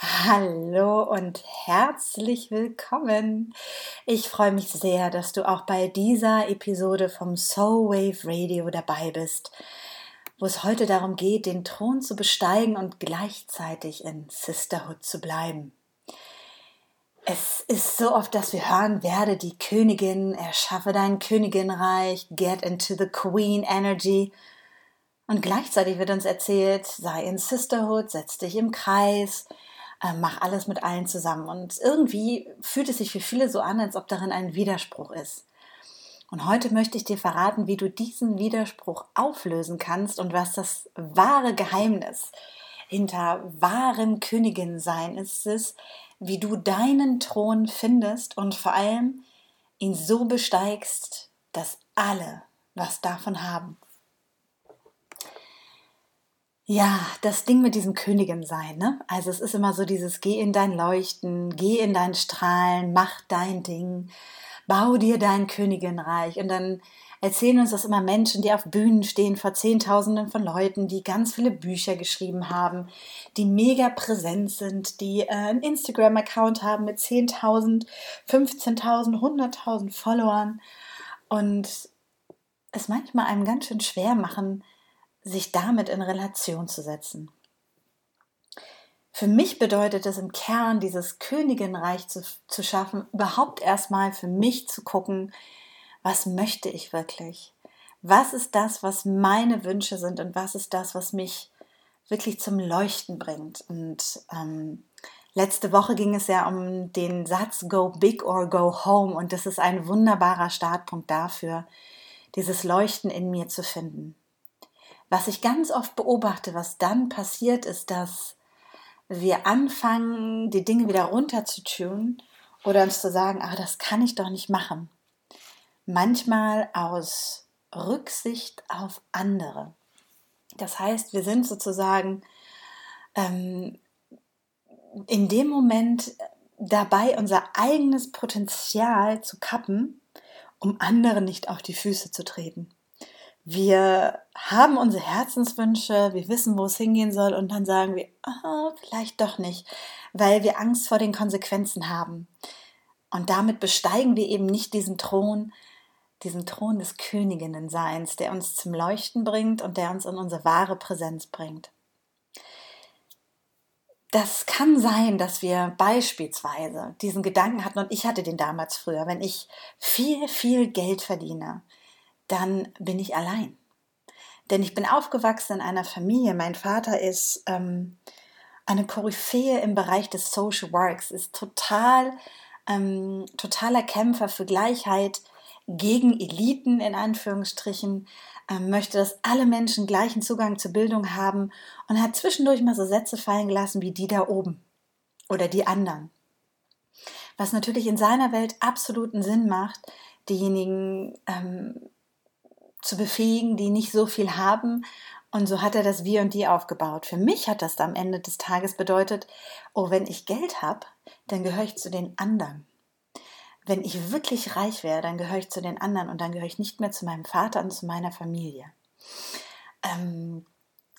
Hallo und herzlich willkommen. Ich freue mich sehr, dass du auch bei dieser Episode vom Soul Wave Radio dabei bist, wo es heute darum geht, den Thron zu besteigen und gleichzeitig in Sisterhood zu bleiben. Es ist so oft, dass wir hören, werde die Königin, erschaffe dein Königinreich, get into the Queen Energy. Und gleichzeitig wird uns erzählt, sei in Sisterhood, setz dich im Kreis, äh, mach alles mit allen zusammen. Und irgendwie fühlt es sich für viele so an, als ob darin ein Widerspruch ist. Und heute möchte ich dir verraten, wie du diesen Widerspruch auflösen kannst und was das wahre Geheimnis hinter wahrem Königin-Sein ist es, wie du deinen Thron findest und vor allem ihn so besteigst, dass alle was davon haben. Ja, das Ding mit diesem Königin sein, ne? Also es ist immer so dieses geh in dein Leuchten, geh in dein Strahlen, mach dein Ding, bau dir dein Königinreich und dann erzählen uns das immer Menschen, die auf Bühnen stehen vor Zehntausenden von Leuten, die ganz viele Bücher geschrieben haben, die mega präsent sind, die äh, einen Instagram-Account haben mit 10.000, 15.000, 100.000 Followern und es manchmal einem ganz schön schwer machen, sich damit in Relation zu setzen. Für mich bedeutet es im Kern, dieses Königinreich zu, zu schaffen, überhaupt erstmal für mich zu gucken, was möchte ich wirklich? Was ist das, was meine Wünsche sind und was ist das, was mich wirklich zum Leuchten bringt? Und ähm, letzte Woche ging es ja um den Satz Go Big or Go Home und das ist ein wunderbarer Startpunkt dafür, dieses Leuchten in mir zu finden. Was ich ganz oft beobachte, was dann passiert, ist, dass wir anfangen, die Dinge wieder runterzutunen oder uns zu sagen, ah, das kann ich doch nicht machen. Manchmal aus Rücksicht auf andere. Das heißt, wir sind sozusagen ähm, in dem Moment dabei, unser eigenes Potenzial zu kappen, um anderen nicht auf die Füße zu treten. Wir haben unsere Herzenswünsche, wir wissen, wo es hingehen soll und dann sagen wir, oh, vielleicht doch nicht, weil wir Angst vor den Konsequenzen haben. Und damit besteigen wir eben nicht diesen Thron, diesen Thron des Königinnenseins, der uns zum Leuchten bringt und der uns in unsere wahre Präsenz bringt. Das kann sein, dass wir beispielsweise diesen Gedanken hatten, und ich hatte den damals früher, wenn ich viel, viel Geld verdiene, dann bin ich allein. Denn ich bin aufgewachsen in einer Familie. Mein Vater ist ähm, eine Koryphäe im Bereich des Social Works, ist total, ähm, totaler Kämpfer für Gleichheit gegen Eliten in Anführungsstrichen, ähm, möchte, dass alle Menschen gleichen Zugang zur Bildung haben und hat zwischendurch mal so Sätze fallen gelassen wie die da oben oder die anderen. Was natürlich in seiner Welt absoluten Sinn macht, diejenigen ähm, zu befähigen, die nicht so viel haben. Und so hat er das Wir und Die aufgebaut. Für mich hat das am Ende des Tages bedeutet, oh, wenn ich Geld habe, dann gehöre ich zu den anderen. Wenn ich wirklich reich wäre, dann gehöre ich zu den anderen und dann gehöre ich nicht mehr zu meinem Vater und zu meiner Familie. Ähm,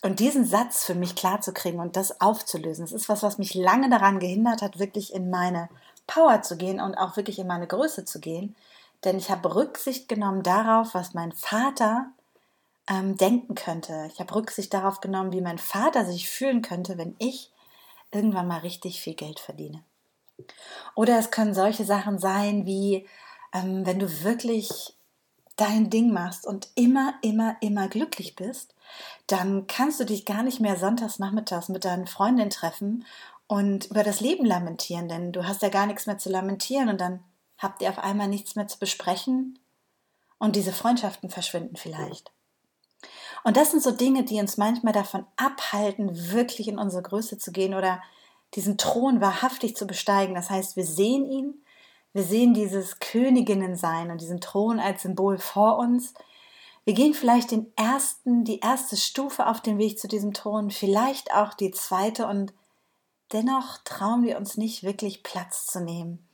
und diesen Satz für mich klarzukriegen und das aufzulösen, das ist was, was mich lange daran gehindert hat, wirklich in meine Power zu gehen und auch wirklich in meine Größe zu gehen, denn ich habe Rücksicht genommen darauf, was mein Vater ähm, denken könnte. Ich habe Rücksicht darauf genommen, wie mein Vater sich fühlen könnte, wenn ich irgendwann mal richtig viel Geld verdiene. Oder es können solche Sachen sein wie, ähm, wenn du wirklich dein Ding machst und immer, immer, immer glücklich bist, dann kannst du dich gar nicht mehr sonntags nachmittags mit deinen Freundinnen treffen und über das Leben lamentieren, denn du hast ja gar nichts mehr zu lamentieren und dann habt ihr auf einmal nichts mehr zu besprechen und diese Freundschaften verschwinden vielleicht. Und das sind so Dinge, die uns manchmal davon abhalten, wirklich in unsere Größe zu gehen oder diesen Thron wahrhaftig zu besteigen. Das heißt, wir sehen ihn, wir sehen dieses Königinnensein und diesen Thron als Symbol vor uns. Wir gehen vielleicht den ersten, die erste Stufe auf den Weg zu diesem Thron, vielleicht auch die zweite und dennoch trauen wir uns nicht wirklich Platz zu nehmen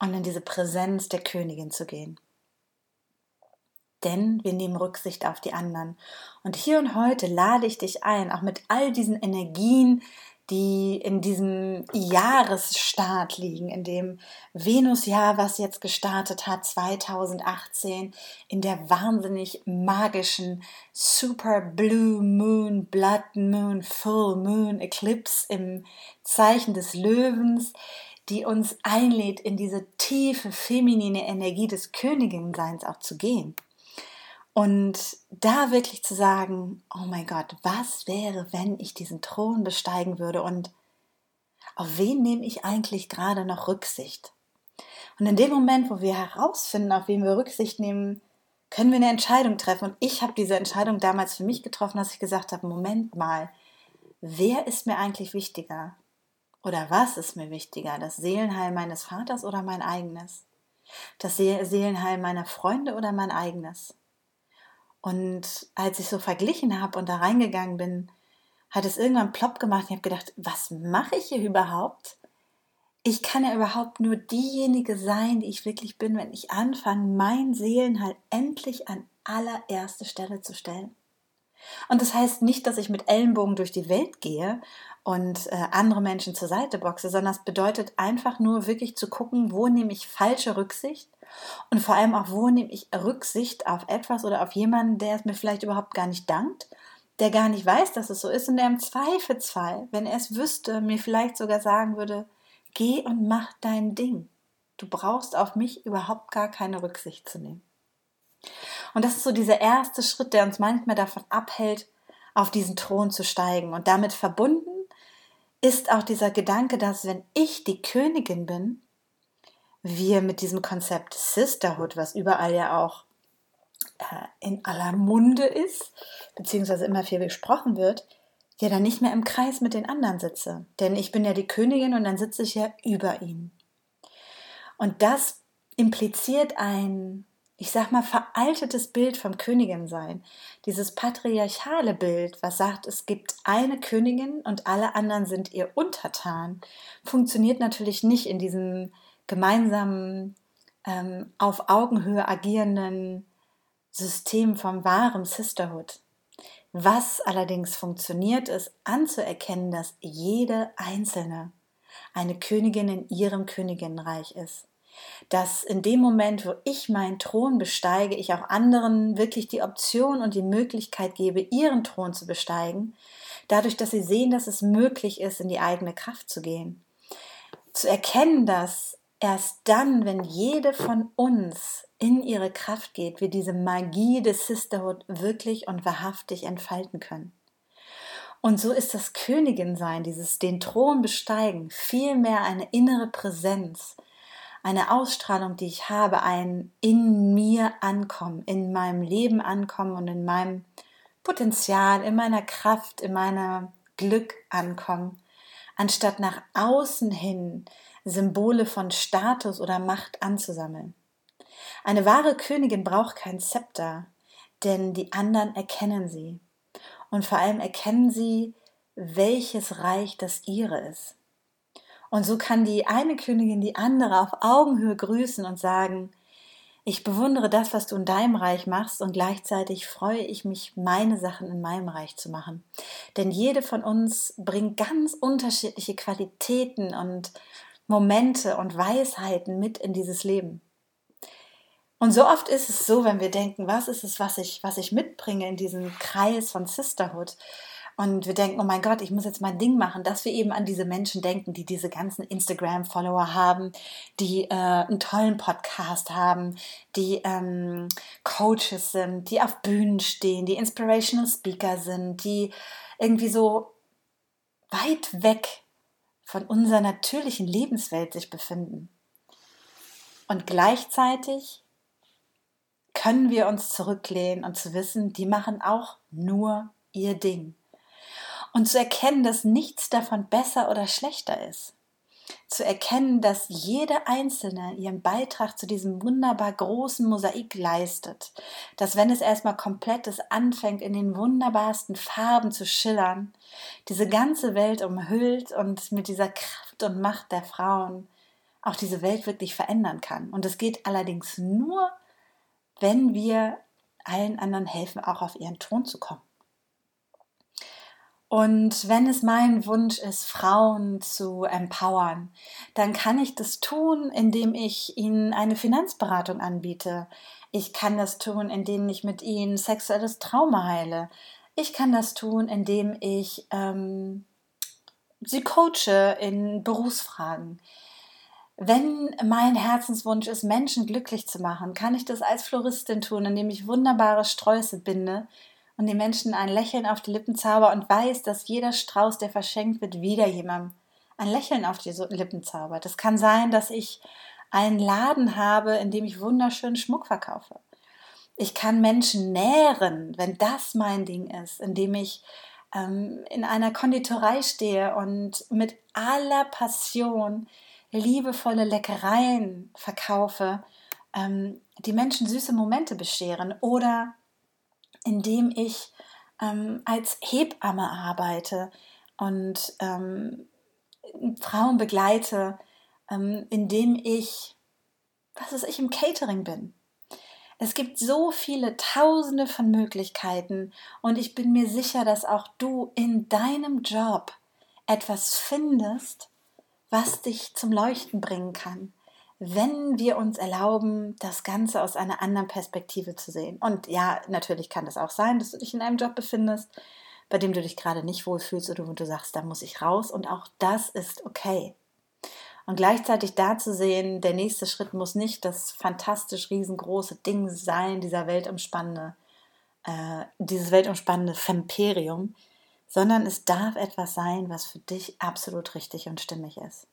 und in diese Präsenz der Königin zu gehen. Denn wir nehmen Rücksicht auf die anderen. Und hier und heute lade ich dich ein, auch mit all diesen Energien, die in diesem Jahresstart liegen, in dem Venusjahr, was jetzt gestartet hat, 2018, in der wahnsinnig magischen Super Blue Moon, Blood Moon, Full Moon Eclipse im Zeichen des Löwens, die uns einlädt, in diese tiefe feminine Energie des Königinseins auch zu gehen. Und da wirklich zu sagen, oh mein Gott, was wäre, wenn ich diesen Thron besteigen würde und auf wen nehme ich eigentlich gerade noch Rücksicht? Und in dem Moment, wo wir herausfinden, auf wen wir Rücksicht nehmen, können wir eine Entscheidung treffen. Und ich habe diese Entscheidung damals für mich getroffen, dass ich gesagt habe, Moment mal, wer ist mir eigentlich wichtiger? Oder was ist mir wichtiger? Das Seelenheil meines Vaters oder mein eigenes? Das Seelenheil meiner Freunde oder mein eigenes? Und als ich so verglichen habe und da reingegangen bin, hat es irgendwann plopp gemacht. Ich habe gedacht, was mache ich hier überhaupt? Ich kann ja überhaupt nur diejenige sein, die ich wirklich bin, wenn ich anfange, mein Seelenheil endlich an allererste Stelle zu stellen. Und das heißt nicht, dass ich mit Ellenbogen durch die Welt gehe und äh, andere Menschen zur Seite boxe, sondern es bedeutet einfach nur wirklich zu gucken, wo nehme ich falsche Rücksicht und vor allem auch, wo nehme ich Rücksicht auf etwas oder auf jemanden, der es mir vielleicht überhaupt gar nicht dankt, der gar nicht weiß, dass es so ist und der im Zweifelsfall, wenn er es wüsste, mir vielleicht sogar sagen würde, geh und mach dein Ding. Du brauchst auf mich überhaupt gar keine Rücksicht zu nehmen. Und das ist so dieser erste Schritt, der uns manchmal davon abhält, auf diesen Thron zu steigen. Und damit verbunden ist auch dieser Gedanke, dass wenn ich die Königin bin, wir mit diesem Konzept Sisterhood, was überall ja auch äh, in aller Munde ist, beziehungsweise immer viel besprochen wird, ja dann nicht mehr im Kreis mit den anderen sitze. Denn ich bin ja die Königin und dann sitze ich ja über ihm. Und das impliziert ein, ich sag mal, veraltetes Bild vom Königinsein. Dieses patriarchale Bild, was sagt, es gibt eine Königin und alle anderen sind ihr untertan, funktioniert natürlich nicht in diesem gemeinsamen, ähm, auf Augenhöhe agierenden System vom wahren Sisterhood. Was allerdings funktioniert, ist anzuerkennen, dass jede Einzelne eine Königin in ihrem Königinnenreich ist. Dass in dem Moment, wo ich meinen Thron besteige, ich auch anderen wirklich die Option und die Möglichkeit gebe, ihren Thron zu besteigen, dadurch, dass sie sehen, dass es möglich ist, in die eigene Kraft zu gehen. Zu erkennen, dass Erst dann, wenn jede von uns in ihre Kraft geht, wir diese Magie des Sisterhood wirklich und wahrhaftig entfalten können. Und so ist das Königin-Sein, dieses den Thron besteigen, vielmehr eine innere Präsenz, eine Ausstrahlung, die ich habe, ein in mir ankommen, in meinem Leben ankommen und in meinem Potenzial, in meiner Kraft, in meiner Glück ankommen, anstatt nach außen hin Symbole von Status oder Macht anzusammeln. Eine wahre Königin braucht kein Zepter, denn die anderen erkennen sie. Und vor allem erkennen sie, welches Reich das ihre ist. Und so kann die eine Königin die andere auf Augenhöhe grüßen und sagen, ich bewundere das, was du in deinem Reich machst und gleichzeitig freue ich mich, meine Sachen in meinem Reich zu machen. Denn jede von uns bringt ganz unterschiedliche Qualitäten und Momente und Weisheiten mit in dieses Leben. Und so oft ist es so, wenn wir denken, was ist es, was ich, was ich mitbringe in diesen Kreis von Sisterhood? Und wir denken, oh mein Gott, ich muss jetzt mein Ding machen, dass wir eben an diese Menschen denken, die diese ganzen Instagram-Follower haben, die äh, einen tollen Podcast haben, die ähm, Coaches sind, die auf Bühnen stehen, die Inspirational Speaker sind, die irgendwie so weit weg von unserer natürlichen Lebenswelt sich befinden. Und gleichzeitig können wir uns zurücklehnen und zu wissen, die machen auch nur ihr Ding. Und zu erkennen, dass nichts davon besser oder schlechter ist zu erkennen, dass jede Einzelne ihren Beitrag zu diesem wunderbar großen Mosaik leistet, dass wenn es erstmal komplett ist, anfängt in den wunderbarsten Farben zu schillern, diese ganze Welt umhüllt und mit dieser Kraft und Macht der Frauen auch diese Welt wirklich verändern kann. Und es geht allerdings nur, wenn wir allen anderen helfen, auch auf ihren Thron zu kommen. Und wenn es mein Wunsch ist, Frauen zu empowern, dann kann ich das tun, indem ich ihnen eine Finanzberatung anbiete. Ich kann das tun, indem ich mit ihnen sexuelles Trauma heile. Ich kann das tun, indem ich ähm, sie coache in Berufsfragen. Wenn mein Herzenswunsch ist, Menschen glücklich zu machen, kann ich das als Floristin tun, indem ich wunderbare Sträuße binde, und den Menschen ein Lächeln auf die Lippen zauber und weiß, dass jeder Strauß, der verschenkt wird, wieder jemandem ein Lächeln auf die Lippen zaubert. Es kann sein, dass ich einen Laden habe, in dem ich wunderschönen Schmuck verkaufe. Ich kann Menschen nähren, wenn das mein Ding ist, indem ich ähm, in einer Konditorei stehe und mit aller Passion liebevolle Leckereien verkaufe, ähm, die Menschen süße Momente bescheren oder indem ich ähm, als Hebamme arbeite und ähm, Frauen begleite, ähm, indem ich, was ist ich, im Catering bin. Es gibt so viele Tausende von Möglichkeiten und ich bin mir sicher, dass auch du in deinem Job etwas findest, was dich zum Leuchten bringen kann wenn wir uns erlauben, das Ganze aus einer anderen Perspektive zu sehen. Und ja, natürlich kann das auch sein, dass du dich in einem Job befindest, bei dem du dich gerade nicht wohlfühlst oder wo du sagst, da muss ich raus. Und auch das ist okay. Und gleichzeitig da zu sehen, der nächste Schritt muss nicht das fantastisch riesengroße Ding sein, dieser weltumspannende, äh, dieses weltumspannende Femperium, sondern es darf etwas sein, was für dich absolut richtig und stimmig ist.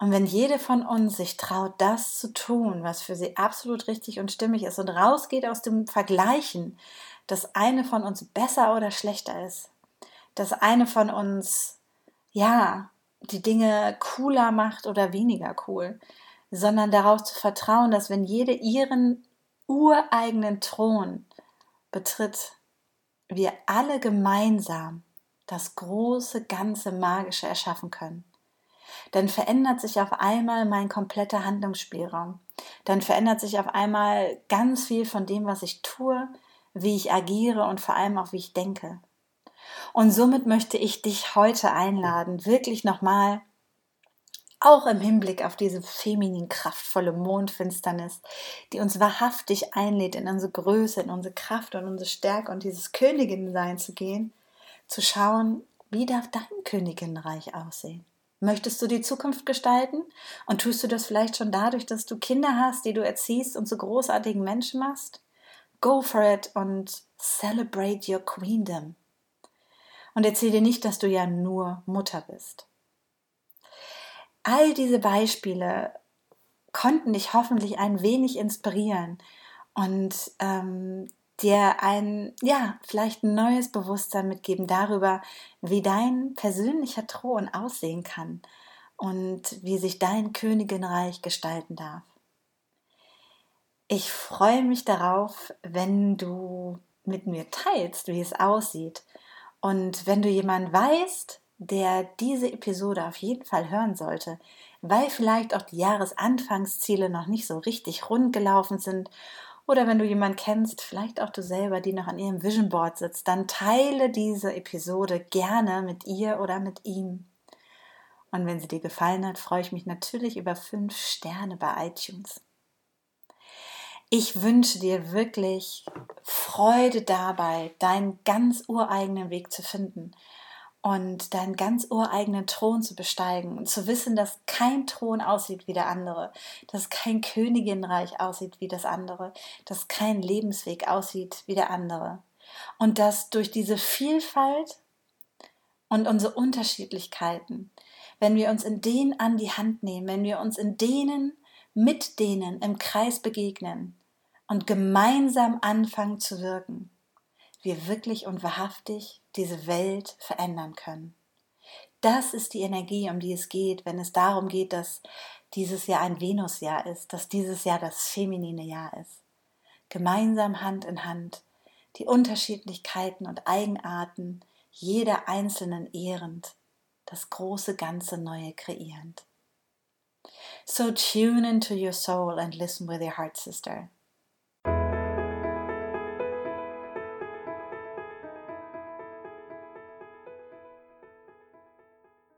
Und wenn jede von uns sich traut, das zu tun, was für sie absolut richtig und stimmig ist und rausgeht aus dem Vergleichen, dass eine von uns besser oder schlechter ist, dass eine von uns, ja, die Dinge cooler macht oder weniger cool, sondern darauf zu vertrauen, dass wenn jede ihren ureigenen Thron betritt, wir alle gemeinsam das große, ganze Magische erschaffen können dann verändert sich auf einmal mein kompletter Handlungsspielraum. Dann verändert sich auf einmal ganz viel von dem, was ich tue, wie ich agiere und vor allem auch, wie ich denke. Und somit möchte ich dich heute einladen, wirklich nochmal, auch im Hinblick auf diese feminin kraftvolle Mondfinsternis, die uns wahrhaftig einlädt, in unsere Größe, in unsere Kraft und unsere Stärke und dieses Königinsein zu gehen, zu schauen, wie darf dein Königinreich aussehen? Möchtest du die Zukunft gestalten? Und tust du das vielleicht schon dadurch, dass du Kinder hast, die du erziehst und zu großartigen Menschen machst? Go for it und celebrate your queendom. Und erzähl dir nicht, dass du ja nur Mutter bist. All diese Beispiele konnten dich hoffentlich ein wenig inspirieren und ähm, dir ein, ja, vielleicht ein neues Bewusstsein mitgeben darüber, wie dein persönlicher Thron aussehen kann und wie sich dein Königinreich gestalten darf. Ich freue mich darauf, wenn du mit mir teilst, wie es aussieht. Und wenn du jemanden weißt, der diese Episode auf jeden Fall hören sollte, weil vielleicht auch die Jahresanfangsziele noch nicht so richtig rund gelaufen sind oder wenn du jemanden kennst, vielleicht auch du selber, die noch an ihrem Vision Board sitzt, dann teile diese Episode gerne mit ihr oder mit ihm. Und wenn sie dir gefallen hat, freue ich mich natürlich über fünf Sterne bei iTunes. Ich wünsche dir wirklich Freude dabei, deinen ganz ureigenen Weg zu finden und deinen ganz ureigenen Thron zu besteigen und zu wissen, dass kein Thron aussieht wie der andere, dass kein Königinreich aussieht wie das andere, dass kein Lebensweg aussieht wie der andere. Und dass durch diese Vielfalt und unsere Unterschiedlichkeiten, wenn wir uns in denen an die Hand nehmen, wenn wir uns in denen mit denen im Kreis begegnen und gemeinsam anfangen zu wirken, wir wirklich und wahrhaftig diese Welt verändern können. Das ist die Energie, um die es geht, wenn es darum geht, dass dieses Jahr ein Venusjahr ist, dass dieses Jahr das feminine Jahr ist. Gemeinsam Hand in Hand, die Unterschiedlichkeiten und Eigenarten jeder Einzelnen ehrend, das große Ganze Neue kreierend. So tune into your soul and listen with your heart, sister.